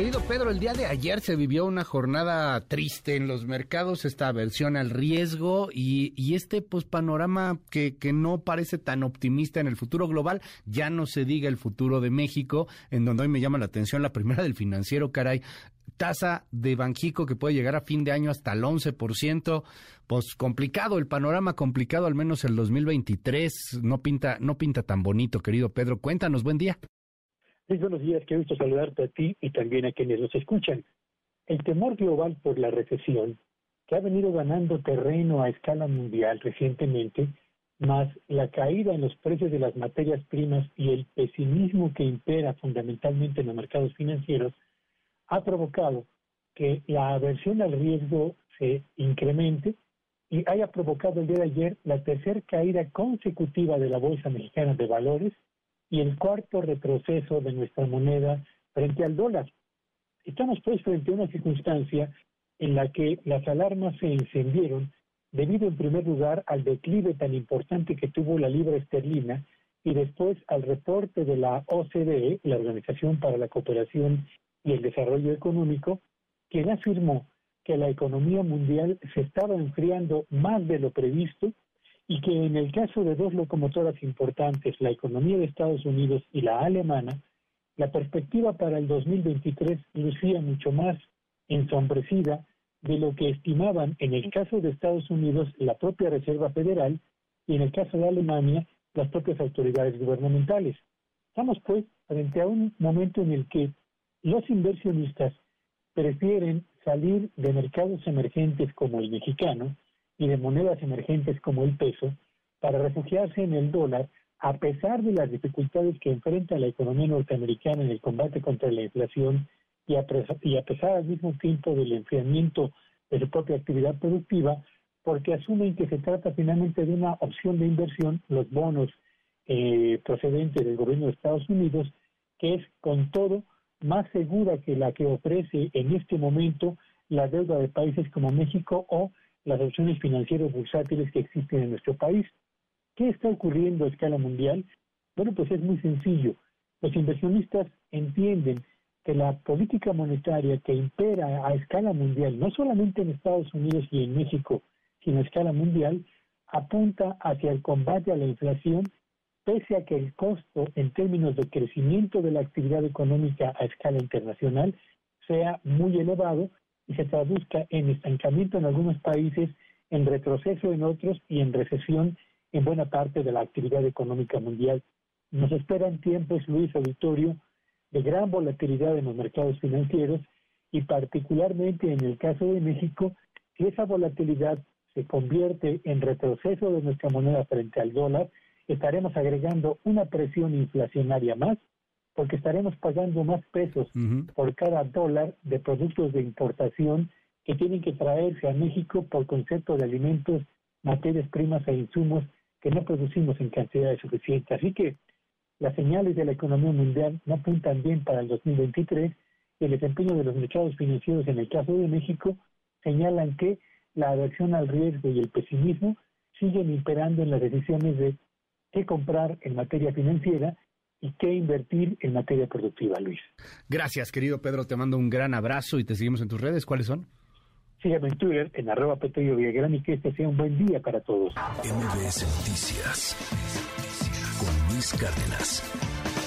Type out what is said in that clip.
Querido Pedro, el día de ayer se vivió una jornada triste en los mercados, esta aversión al riesgo y, este pues, panorama que, que, no parece tan optimista en el futuro global, ya no se diga el futuro de México, en donde hoy me llama la atención la primera del financiero, caray, tasa de Banjico que puede llegar a fin de año hasta el 11%, pues complicado, el panorama complicado, al menos el 2023, no pinta, no pinta tan bonito, querido Pedro, cuéntanos, buen día. Muy buenos días, qué gusto saludarte a ti y también a quienes nos escuchan. El temor global por la recesión, que ha venido ganando terreno a escala mundial recientemente, más la caída en los precios de las materias primas y el pesimismo que impera fundamentalmente en los mercados financieros, ha provocado que la aversión al riesgo se incremente y haya provocado el día de ayer la tercera caída consecutiva de la Bolsa Mexicana de Valores y el cuarto retroceso de nuestra moneda frente al dólar. Estamos pues frente a una circunstancia en la que las alarmas se encendieron debido en primer lugar al declive tan importante que tuvo la libra esterlina y después al reporte de la OCDE, la Organización para la Cooperación y el Desarrollo Económico, quien afirmó que la economía mundial se estaba enfriando más de lo previsto y que en el caso de dos locomotoras importantes, la economía de Estados Unidos y la alemana, la perspectiva para el 2023 lucía mucho más ensombrecida de lo que estimaban en el caso de Estados Unidos la propia Reserva Federal y en el caso de Alemania las propias autoridades gubernamentales. Estamos pues frente a un momento en el que los inversionistas prefieren salir de mercados emergentes como el mexicano, y de monedas emergentes como el peso para refugiarse en el dólar a pesar de las dificultades que enfrenta la economía norteamericana en el combate contra la inflación y a, pesar al mismo tiempo del enfriamiento de su propia actividad productiva, porque asumen que se trata finalmente de una opción de inversión, los bonos eh, procedentes del gobierno de Estados Unidos, que es con todo más segura que la que ofrece en este momento la deuda de países como México o las opciones financieras bursátiles que existen en nuestro país. ¿Qué está ocurriendo a escala mundial? Bueno, pues es muy sencillo. Los inversionistas entienden que la política monetaria que impera a escala mundial, no solamente en Estados Unidos y en México, sino a escala mundial, apunta hacia el combate a la inflación, pese a que el costo en términos de crecimiento de la actividad económica a escala internacional sea muy elevado y se traduzca en estancamiento en algunos países, en retroceso en otros y en recesión en buena parte de la actividad económica mundial. Nos esperan tiempos, Luis Auditorio, de gran volatilidad en los mercados financieros y particularmente en el caso de México, si esa volatilidad se convierte en retroceso de nuestra moneda frente al dólar, estaremos agregando una presión inflacionaria más porque estaremos pagando más pesos por cada dólar de productos de importación que tienen que traerse a México por concepto de alimentos, materias primas e insumos que no producimos en cantidades suficientes. Así que las señales de la economía mundial no apuntan bien para el 2023 y el desempeño de los mercados financieros en el caso de México señalan que la aversión al riesgo y el pesimismo siguen imperando en las decisiones de qué comprar en materia financiera y qué invertir en materia productiva, Luis. Gracias, querido Pedro. Te mando un gran abrazo y te seguimos en tus redes. ¿Cuáles son? Sígueme en Twitter, en arroba Petello Villagrán y que este sea un buen día para todos. MBS Noticias con Luis Cárdenas.